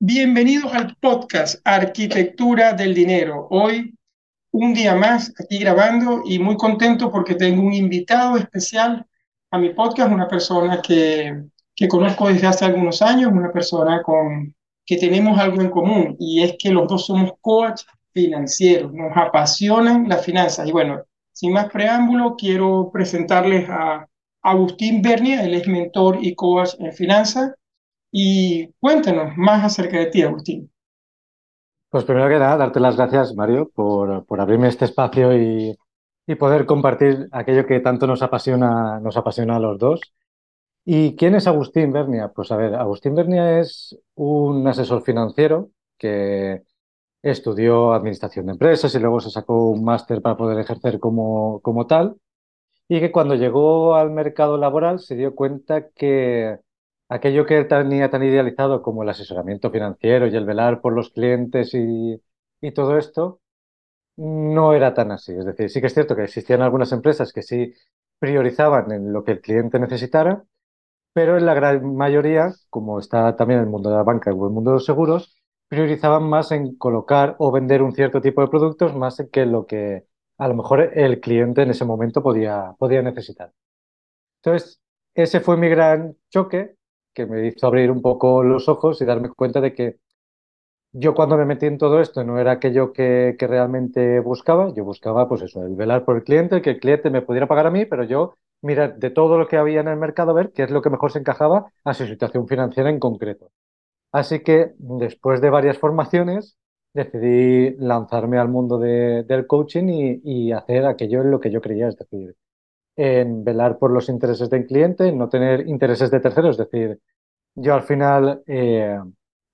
Bienvenidos al podcast Arquitectura del Dinero. Hoy un día más aquí grabando y muy contento porque tengo un invitado especial a mi podcast, una persona que, que conozco desde hace algunos años, una persona con que tenemos algo en común y es que los dos somos coach financieros, nos apasionan las finanzas. Y bueno, sin más preámbulo, quiero presentarles a Agustín Bernia, él es mentor y coach en finanzas. Y cuéntanos más acerca de ti, Agustín. Pues primero que nada, darte las gracias, Mario, por, por abrirme este espacio y, y, poder compartir aquello que tanto nos apasiona, nos apasiona a los dos. ¿Y quién es Agustín Bernia? Pues a ver, Agustín Bernia es un asesor financiero que estudió administración de empresas y luego se sacó un máster para poder ejercer como, como tal y que cuando llegó al mercado laboral se dio cuenta que aquello que tenía tan idealizado como el asesoramiento financiero y el velar por los clientes y, y todo esto, no era tan así. Es decir, sí que es cierto que existían algunas empresas que sí priorizaban en lo que el cliente necesitara, pero en la gran mayoría, como está también el mundo de la banca o el mundo de los seguros, priorizaban más en colocar o vender un cierto tipo de productos más que lo que a lo mejor el cliente en ese momento podía, podía necesitar. Entonces, ese fue mi gran choque que me hizo abrir un poco los ojos y darme cuenta de que yo cuando me metí en todo esto no era aquello que, que realmente buscaba, yo buscaba pues eso, el velar por el cliente, que el cliente me pudiera pagar a mí, pero yo mirar de todo lo que había en el mercado, ver qué es lo que mejor se encajaba a su situación financiera en concreto. Así que después de varias formaciones decidí lanzarme al mundo del coaching y, y, hacer aquello en lo que yo creía, es decir, en velar por los intereses del cliente, en no tener intereses de terceros, es decir, yo al final, eh,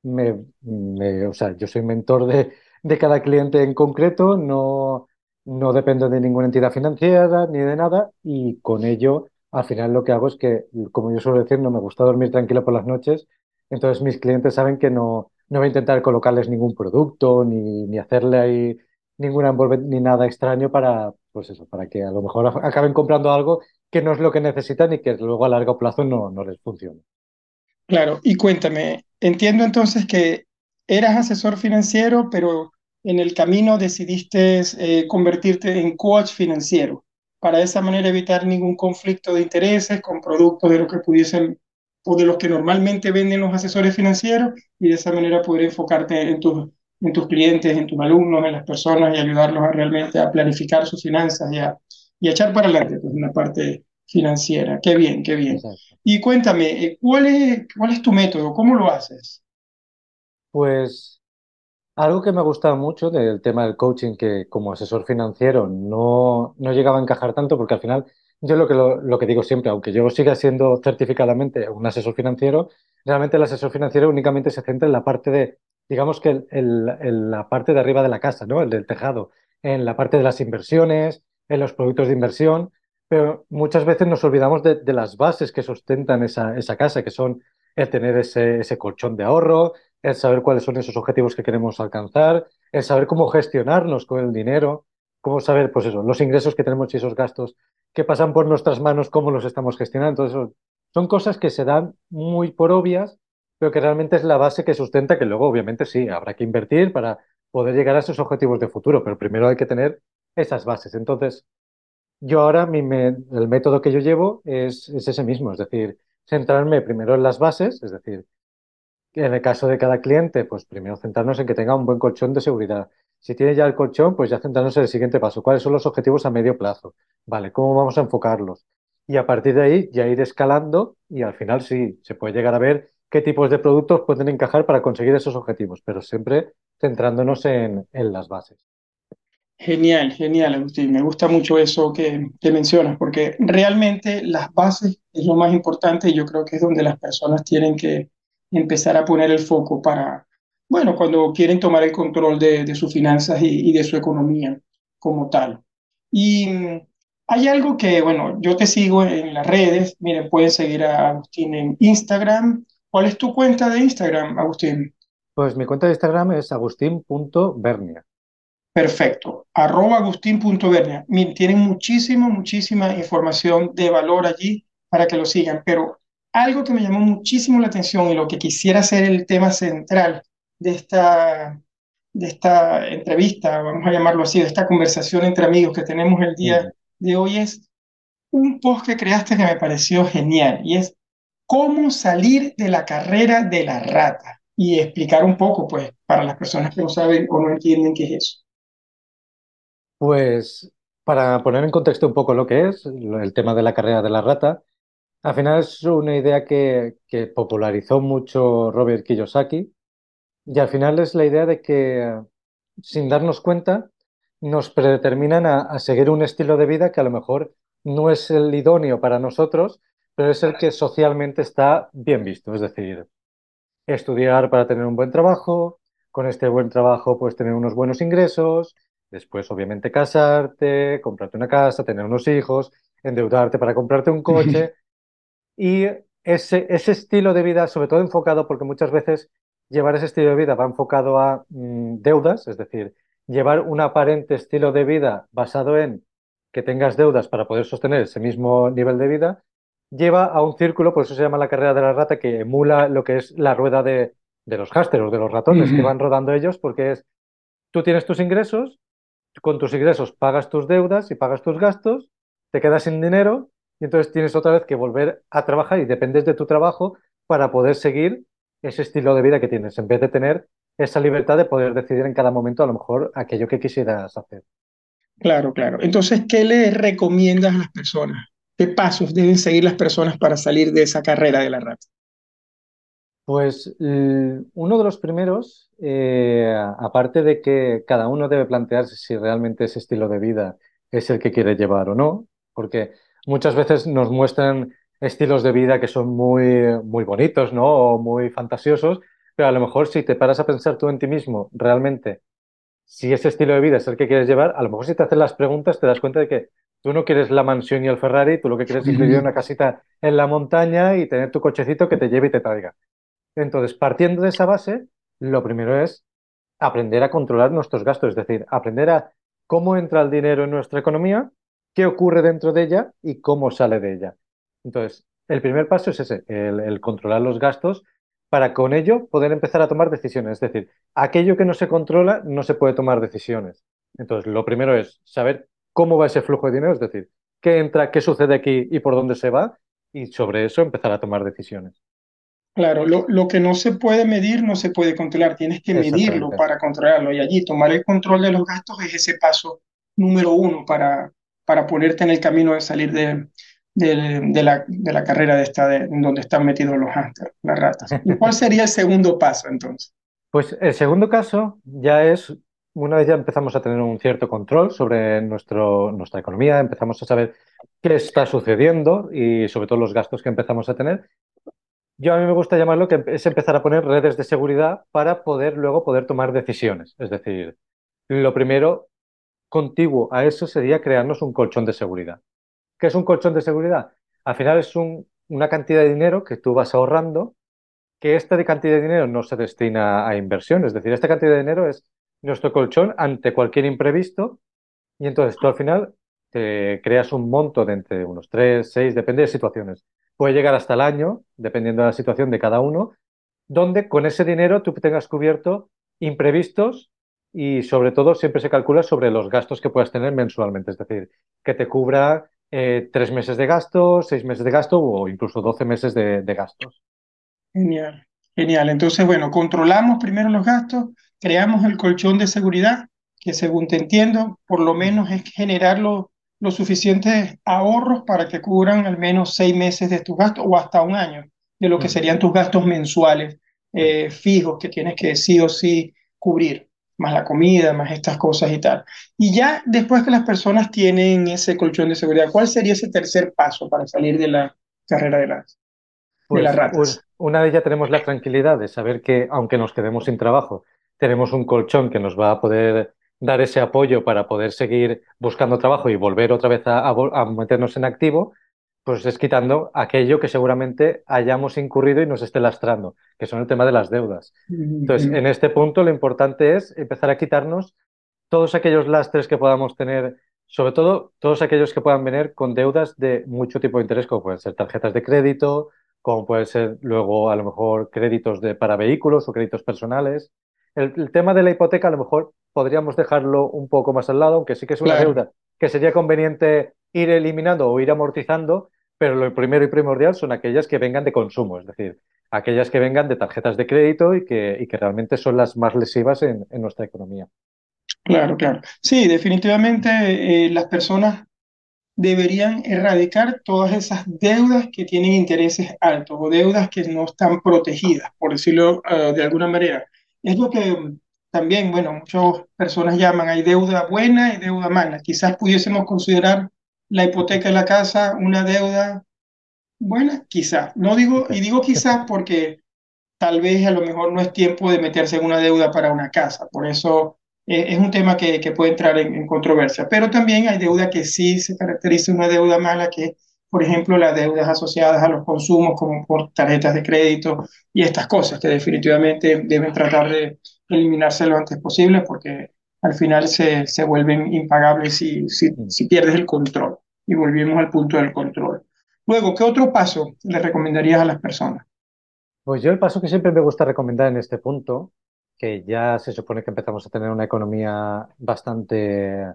me, me, o sea, yo soy mentor de, de cada cliente en concreto, no, no dependo de ninguna entidad financiera ni de nada y con ello al final lo que hago es que, como yo suelo decir, no me gusta dormir tranquilo por las noches, entonces mis clientes saben que no, no voy a intentar colocarles ningún producto ni, ni hacerle ahí ninguna ni nada extraño para, pues eso, para que a lo mejor acaben comprando algo que no es lo que necesitan y que luego a largo plazo no, no les funcione. Claro, y cuéntame, entiendo entonces que eras asesor financiero, pero en el camino decidiste eh, convertirte en coach financiero para de esa manera evitar ningún conflicto de intereses con productos de los que pudiesen o de los que normalmente venden los asesores financieros y de esa manera poder enfocarte en tus, en tus clientes, en tus alumnos, en las personas y ayudarlos a realmente a planificar sus finanzas y a, y echar para adelante pues, una parte financiera. Qué bien, qué bien. Y cuéntame, eh, ¿cuál es, ¿cuál es tu método? ¿Cómo lo haces? Pues algo que me ha gustado mucho del tema del coaching, que como asesor financiero no, no llegaba a encajar tanto, porque al final yo lo que, lo, que digo siempre, aunque yo siga siendo certificadamente un asesor financiero, realmente el asesor financiero únicamente se centra en la parte de, digamos que el, la parte de arriba de la casa, ¿no? El del tejado, en la parte de las inversiones, en los productos de inversión, pero muchas veces nos olvidamos de, de las bases que sustentan esa, esa casa, que son el tener ese, ese colchón de ahorro, el saber cuáles son esos objetivos que queremos alcanzar, el saber cómo gestionarnos con el dinero, cómo saber, pues eso, los ingresos que tenemos y esos gastos que pasan por nuestras manos, cómo los estamos gestionando. Entonces, son cosas que se dan muy por obvias, pero que realmente es la base que sustenta que luego, obviamente, sí, habrá que invertir para poder llegar a esos objetivos de futuro, pero primero hay que tener esas bases. Entonces, yo ahora, mi el método que yo llevo es, es ese mismo, es decir, centrarme primero en las bases, es decir, en el caso de cada cliente, pues primero centrarnos en que tenga un buen colchón de seguridad. Si tiene ya el colchón, pues ya centrarnos en el siguiente paso. ¿Cuáles son los objetivos a medio plazo? Vale, ¿cómo vamos a enfocarlos? Y a partir de ahí ya ir escalando y al final sí, se puede llegar a ver qué tipos de productos pueden encajar para conseguir esos objetivos, pero siempre centrándonos en, las bases. Genial, genial, Agustín. Me gusta mucho eso que, que, mencionas, porque realmente las bases es lo más importante y yo creo que es donde las personas tienen que, empezar a poner el foco para, bueno, cuando quieren tomar el control de, de sus finanzas y, y, de su economía como tal. Y mm, hay algo que, bueno, yo te sigo en las redes, miren, pueden seguir a Agustín en Instagram. ¿Cuál es tu cuenta de Instagram, Agustín? Pues mi cuenta de Instagram es agustín.bernia. perfecto. Arroba agustín.bernia. Tienen muchísima, muchísima información de valor allí para que lo sigan, pero algo que me llamó muchísimo la atención y lo que quisiera ser el tema central de esta, de esta entrevista, vamos a llamarlo así, de esta conversación entre amigos que tenemos el día de hoy es un post que creaste que me pareció genial y es cómo salir de la carrera de la rata y explicar un poco, pues, para las personas que no saben o no entienden qué es eso. Pues para poner en contexto un poco lo que es el tema de la carrera de la rata, al final es una idea que, popularizó mucho Robert Kiyosaki y al final es la idea de que sin darnos cuenta nos predeterminan a, seguir un estilo de vida que a lo mejor no es el idóneo para nosotros, pero es el que socialmente está bien visto. Es decir, estudiar para tener un buen trabajo, con este buen trabajo pues tener unos buenos ingresos, después obviamente casarte, comprarte una casa, tener unos hijos, endeudarte para comprarte un coche. Y ese, ese estilo de vida, sobre todo enfocado, porque muchas veces llevar ese estilo de vida va enfocado a mm, deudas, es decir, llevar un aparente estilo de vida basado en que tengas deudas para poder sostener ese mismo nivel de vida, lleva a un círculo, por eso se llama la carrera de la rata, que emula lo que es la rueda de, los hásteros, de los ratones, que van rodando ellos, porque es, tú tienes tus ingresos, con tus ingresos pagas tus deudas y pagas tus gastos, te quedas sin dinero y entonces tienes otra vez que volver a trabajar y dependes de tu trabajo para poder seguir ese estilo de vida que tienes, en vez de tener esa libertad de poder decidir en cada momento a lo mejor aquello que quisieras hacer. Claro, claro. Entonces, ¿qué le recomiendas a las personas? ¿Qué pasos deben seguir las personas para salir de esa carrera de la rata? Pues uno de los primeros, eh, aparte de que cada uno debe plantearse si realmente ese estilo de vida es el que quiere llevar o no, porque muchas veces nos muestran estilos de vida que son muy, muy bonitos, ¿no? O muy fantasiosos, pero a lo mejor si te paras a pensar tú en ti mismo, realmente, si ese estilo de vida es el que quieres llevar, a lo mejor si te haces las preguntas te das cuenta de que tú no quieres la mansión y el Ferrari, tú lo que quieres es vivir una casita en la montaña y tener tu cochecito que te lleve y te traiga. Entonces, partiendo de esa base, lo primero es aprender a controlar nuestros gastos, es decir, aprender a cómo entra el dinero en nuestra economía qué ocurre dentro de ella y cómo sale de ella. Entonces, el primer paso es ese, el, controlar los gastos para con ello poder empezar a tomar decisiones. Es decir, aquello que no se controla no se puede tomar decisiones. Entonces, lo primero es saber cómo va ese flujo de dinero, es decir, qué entra, qué sucede aquí y por dónde se va, y sobre eso empezar a tomar decisiones. Claro, lo, lo, que no se puede medir no se puede controlar, tienes que medirlo para controlarlo y allí tomar el control de los gastos es ese paso número uno para, para ponerte en el camino de salir de, de, la, de la, carrera de esta, de, donde están metidos los hámsters, las ratas. ¿Y cuál sería el segundo paso entonces? Pues el segundo caso ya es, una vez ya empezamos a tener un cierto control sobre nuestro, nuestra economía, empezamos a saber qué está sucediendo y sobre todo los gastos que empezamos a tener. Yo a mí me gusta llamarlo que es empezar a poner redes de seguridad para poder luego poder tomar decisiones. Es decir, lo primero contiguo a eso sería crearnos un colchón de seguridad. ¿Qué es un colchón de seguridad? Al final es una cantidad de dinero que tú vas ahorrando, que esta cantidad de dinero no se destina a inversión, es decir, esta cantidad de dinero es nuestro colchón ante cualquier imprevisto y entonces tú al final te creas un monto de entre unos 3, 6, depende de situaciones. Puede llegar hasta el año, dependiendo de la situación de cada uno, donde con ese dinero tú tengas cubierto imprevistos y sobre todo siempre se calcula sobre los gastos que puedas tener mensualmente, es decir, que te cubra eh, tres meses de gasto, seis meses de gasto o incluso doce meses de, gastos. Genial, genial. Entonces, bueno, controlamos primero los gastos, creamos el colchón de seguridad, que según te entiendo, por lo menos es generar los suficientes ahorros para que cubran al menos seis meses de tus gastos o hasta un año de lo que serían tus gastos mensuales eh, fijos que tienes que sí o sí cubrir más la comida, más estas cosas y tal. Y ya después que las personas tienen ese colchón de seguridad, ¿cuál sería ese tercer paso para salir de la carrera de las, pues, ratas? Una vez ya tenemos la tranquilidad de saber que aunque nos quedemos sin trabajo, tenemos un colchón que nos va a poder dar ese apoyo para poder seguir buscando trabajo y volver otra vez a meternos en activo, pues es quitando aquello que seguramente hayamos incurrido y nos esté lastrando, que son el tema de las deudas. Entonces, en este punto lo importante es empezar a quitarnos todos aquellos lastres que podamos tener, sobre todo todos aquellos que puedan venir con deudas de mucho tipo de interés, como pueden ser tarjetas de crédito, como pueden ser luego a lo mejor créditos de, para vehículos o créditos personales. El, tema de la hipoteca a lo mejor podríamos dejarlo un poco más al lado, aunque sí que es una deuda que sería conveniente ir eliminando o ir amortizando, pero lo primero y primordial son aquellas que vengan de consumo, es decir, aquellas que vengan de tarjetas de crédito y que, y que realmente son las más lesivas en, en nuestra economía. Claro, claro. Sí, definitivamente eh, las personas deberían erradicar todas esas deudas que tienen intereses altos o deudas que no están protegidas, por decirlo eh, de alguna manera. Es lo que también, bueno, muchas personas llaman, hay deuda buena y deuda mala. Quizás pudiésemos considerar la hipoteca de la casa una deuda buena, quizás. No digo, y digo quizás porque tal vez a lo mejor no es tiempo de meterse en una deuda para una casa. Por eso eh, es un tema que, que puede entrar en, controversia. Pero también hay deuda que sí se caracteriza una deuda mala, que por ejemplo, las deudas asociadas a los consumos, como por tarjetas de crédito y estas cosas, que definitivamente deben tratar de eliminarse lo antes posible, porque al final se, se vuelven impagables si, si, si pierdes el control. Y volvemos al punto del control. Luego, ¿qué otro paso le recomendarías a las personas? Pues yo el paso que siempre me gusta recomendar en este punto, que ya se supone que empezamos a tener una economía bastante,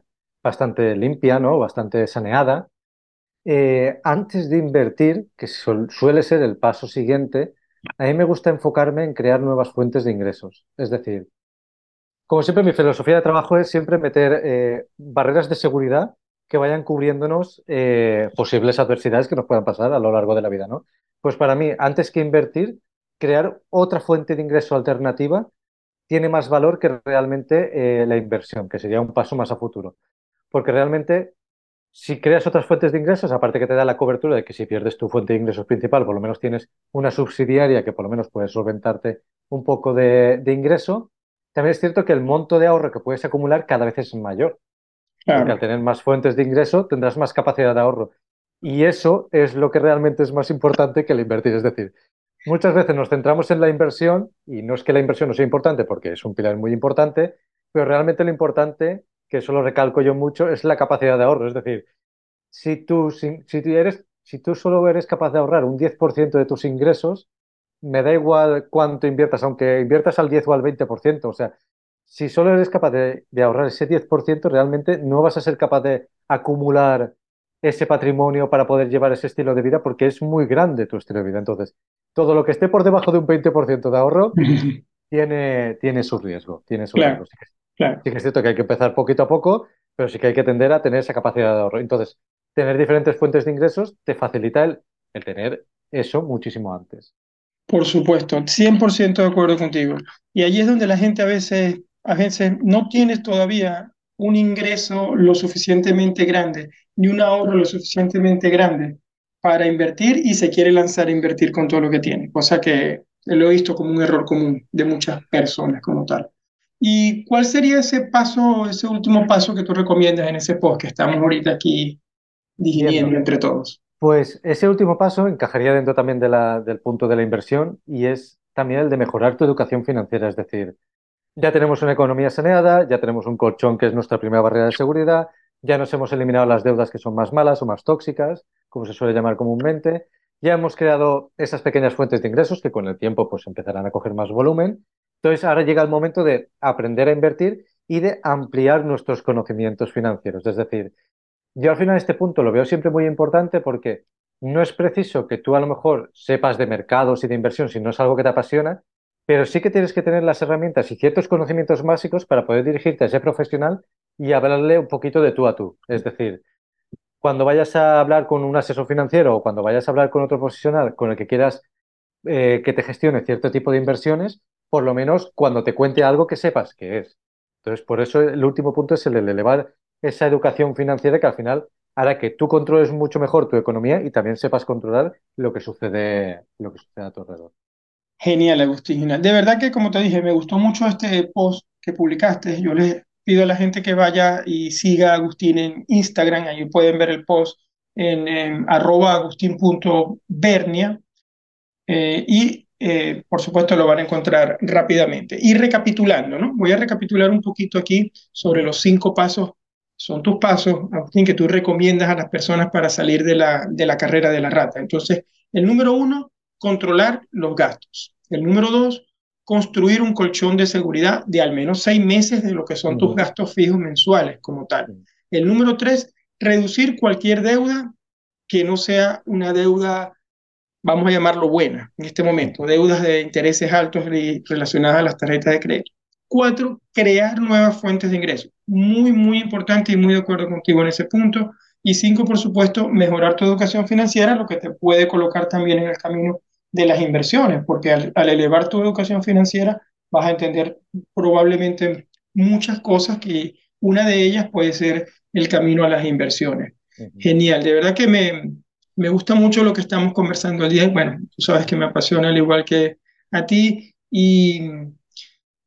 bastante limpia, ¿no? Bastante saneada. Eh, antes de invertir, que suele ser el paso siguiente, a mí me gusta enfocarme en crear nuevas fuentes de ingresos. Es decir, como siempre, mi filosofía de trabajo es siempre meter eh, barreras de seguridad que vayan cubriéndonos eh, posibles adversidades que nos puedan pasar a lo largo de la vida, ¿no? Pues para mí, antes que invertir, crear otra fuente de ingreso alternativa tiene más valor que realmente eh, la inversión, que sería un paso más a futuro. Porque realmente, si creas otras fuentes de ingresos, aparte que te da la cobertura de que si pierdes tu fuente de ingresos principal, por lo menos tienes una subsidiaria que por lo menos puede solventarte un poco de ingreso, también es cierto que el monto de ahorro que puedes acumular cada vez es mayor. Porque al tener más fuentes de ingreso tendrás más capacidad de ahorro. Y eso es lo que realmente es más importante que el invertir. Es decir, muchas veces nos centramos en la inversión y no es que la inversión no sea importante porque es un pilar muy importante, pero realmente lo importante, que eso lo recalco yo mucho, es la capacidad de ahorro. Es decir, si tú, si, si eres, si tú solo eres capaz de ahorrar un 10% de tus ingresos, me da igual cuánto inviertas, aunque inviertas al 10 o al 20%. O sea, si solo eres capaz de, ahorrar ese 10%, realmente no vas a ser capaz de acumular ese patrimonio para poder llevar ese estilo de vida porque es muy grande tu estilo de vida. Entonces, todo lo que esté por debajo de un 20% de ahorro tiene, tiene su riesgo. Tiene su riesgo. Sí que, es cierto que hay que empezar poquito a poco, pero sí que hay que tender a tener esa capacidad de ahorro. Entonces, tener diferentes fuentes de ingresos te facilita el, el tener eso muchísimo antes. Por supuesto, 100% de acuerdo contigo. Y allí es donde la gente a veces, a veces no tiene todavía un ingreso lo suficientemente grande, ni un ahorro lo suficientemente grande para invertir y se quiere lanzar a invertir con todo lo que tiene, cosa que lo he visto como un error común de muchas personas como tal. ¿Y cuál sería ese paso, ese último paso que tú recomiendas en ese post que estamos ahorita aquí digiriendo entre todos? Pues ese último paso encajaría dentro también de la, del punto de la inversión y es también el de mejorar tu educación financiera. Es decir, ya tenemos una economía saneada, ya tenemos un colchón que es nuestra primera barrera de seguridad, ya nos hemos eliminado las deudas que son más malas o más tóxicas, como se suele llamar comúnmente, ya hemos creado esas pequeñas fuentes de ingresos que con el tiempo pues empezarán a coger más volumen. Entonces ahora llega el momento de aprender a invertir y de ampliar nuestros conocimientos financieros. Es decir, yo al final este punto lo veo siempre muy importante porque no es preciso que tú a lo mejor sepas de mercados y de inversión si no es algo que te apasiona, pero sí que tienes que tener las herramientas y ciertos conocimientos básicos para poder dirigirte a ese profesional y hablarle un poquito de tú a tú. Es decir, cuando vayas a hablar con un asesor financiero o cuando vayas a hablar con otro profesional con el que quieras eh, que te gestione cierto tipo de inversiones, por lo menos cuando te cuente algo que sepas qué es. Entonces, por eso el último punto es el elevar esa educación financiera que al final hará que tú controles mucho mejor tu economía y también sepas controlar lo que sucede, lo que sucede a tu alrededor. Genial, Agustín. De verdad que, como te dije, me gustó mucho este post que publicaste. Yo les pido a la gente que vaya y siga a Agustín en Instagram. Ahí pueden ver el post en, arroba agustín.bernia. Eh, y eh, por supuesto lo van a encontrar rápidamente. Y recapitulando, ¿no? Voy a recapitular un poquito aquí sobre los cinco pasos, son tus pasos, Agustín, que tú recomiendas a las personas para salir de la, de la carrera de la rata. Entonces, el número uno, controlar los gastos. El número dos, construir un colchón de seguridad de al menos seis meses de lo que son tus gastos fijos mensuales como tal. El número tres, reducir cualquier deuda que no sea una deuda, vamos a llamarlo buena en este momento, deudas de intereses altos relacionadas a las tarjetas de crédito. Cuatro, crear nuevas fuentes de ingresos. Muy, muy importante y muy de acuerdo contigo en ese punto. Y cinco, por supuesto, mejorar tu educación financiera, lo que te puede colocar también en el camino de las inversiones, porque al, elevar tu educación financiera vas a entender probablemente muchas cosas que una de ellas puede ser el camino a las inversiones. Genial, de verdad que me, me gusta mucho lo que estamos conversando el día. Bueno, tú sabes que me apasiona al igual que a ti y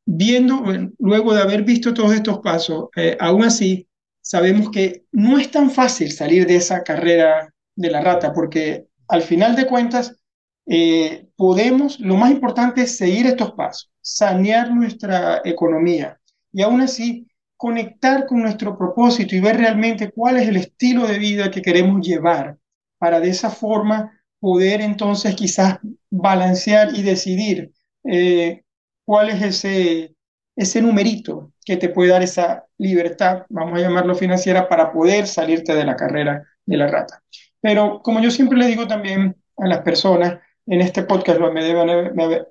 viendo, luego de haber visto todos estos pasos, eh, aún así sabemos que no es tan fácil salir de esa carrera de la rata, porque al final de cuentas eh, podemos, lo más importante es seguir estos pasos, sanear nuestra economía y aún así conectar con nuestro propósito y ver realmente cuál es el estilo de vida que queremos llevar para de esa forma poder entonces quizás balancear y decidir eh, cuál es ese, ese numerito que te puede dar esa libertad, vamos a llamarlo financiera, para poder salirte de la carrera de la rata. Pero como yo siempre le digo también a las personas, en este podcast me deben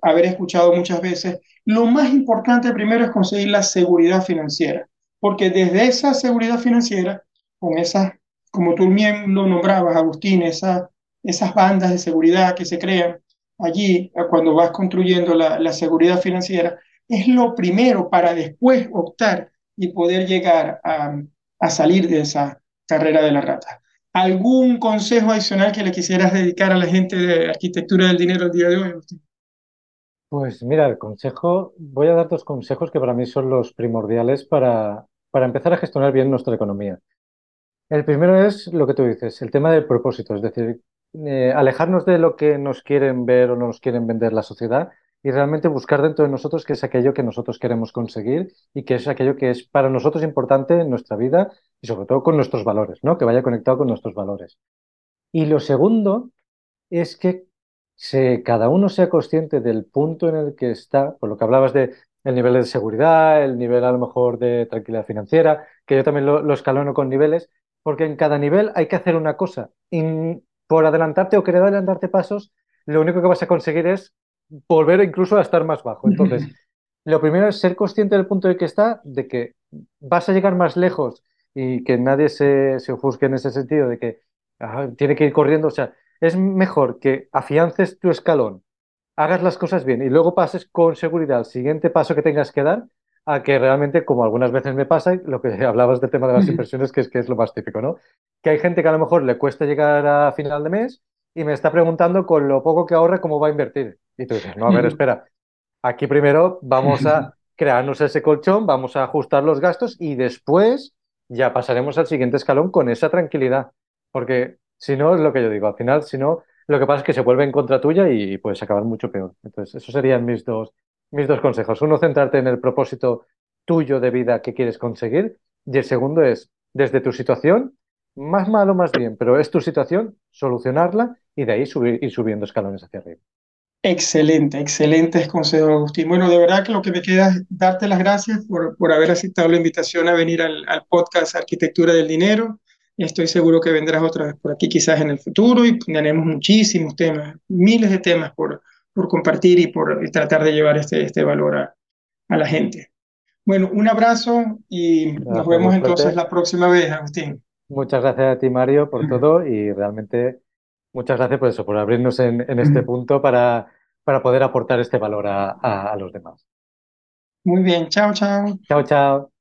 haber escuchado muchas veces, lo más importante primero es conseguir la seguridad financiera porque desde esa seguridad financiera, con esas, como tú bien lo nombrabas, Agustín, esa, esas bandas de seguridad que se crean allí cuando vas construyendo la, la seguridad financiera, es lo primero para después optar y poder llegar a, a salir de esa carrera de la rata. ¿Algún consejo adicional que le quisieras dedicar a la gente de arquitectura del dinero el día de hoy? Pues mira, el consejo, voy a dar dos consejos que para mí son los primordiales para, para empezar a gestionar bien nuestra economía. El primero es lo que tú dices, el tema del propósito, es decir, eh, alejarnos de lo que nos quieren ver o nos quieren vender la sociedad y realmente buscar dentro de nosotros qué es aquello que nosotros queremos conseguir y qué es aquello que es para nosotros importante en nuestra vida y sobre todo con nuestros valores, ¿no? Que vaya conectado con nuestros valores. Y lo segundo es que cada uno sea consciente del punto en el que está, por lo que hablabas de el nivel de seguridad, el nivel a lo mejor de tranquilidad financiera, que yo también lo, escalono con niveles, porque en cada nivel hay que hacer una cosa. Y por adelantarte o querer adelantarte pasos, lo único que vas a conseguir es volver incluso a estar más bajo. Entonces, lo primero es ser consciente del punto en el que está, de que vas a llegar más lejos y que nadie se, se ofusque en ese sentido de que tiene que ir corriendo. O sea, es mejor que afiances tu escalón, hagas las cosas bien y luego pases con seguridad al siguiente paso que tengas que dar a que realmente, como algunas veces me pasa, lo que hablabas del tema de las inversiones, que es, que es lo más típico, ¿no? Que hay gente que a lo mejor le cuesta llegar a final de mes y me está preguntando con lo poco que ahorre cómo va a invertir. Y tú dices, no, a ver, espera, aquí primero vamos a crearnos ese colchón, vamos a ajustar los gastos y después ya pasaremos al siguiente escalón con esa tranquilidad. Porque si no, es lo que yo digo, al final, si no, lo que pasa es que se vuelve en contra tuya y puedes acabar mucho peor. Entonces, esos serían mis dos, mis dos consejos. Uno, centrarte en el propósito tuyo de vida que quieres conseguir. Y el segundo es, desde tu situación, más malo, más bien, pero es tu situación, solucionarla y de ahí subir, ir subiendo escalones hacia arriba. Excelente, excelentes consejos, Agustín. Bueno, de verdad que lo que me queda es darte las gracias por, por haber aceptado la invitación a venir al, al podcast Arquitectura del Dinero. Estoy seguro que vendrás otra vez por aquí quizás en el futuro y tenemos muchísimos temas, miles de temas por, por compartir y por tratar de llevar este, este valor a, a la gente. Bueno, un abrazo y nos vemos entonces la próxima vez, Agustín. Muchas gracias a ti, Mario, por todo y realmente muchas gracias por eso, por abrirnos en, en este punto para, para poder aportar este valor a, a, a los demás. Muy bien, chao, chao. Chao, chao.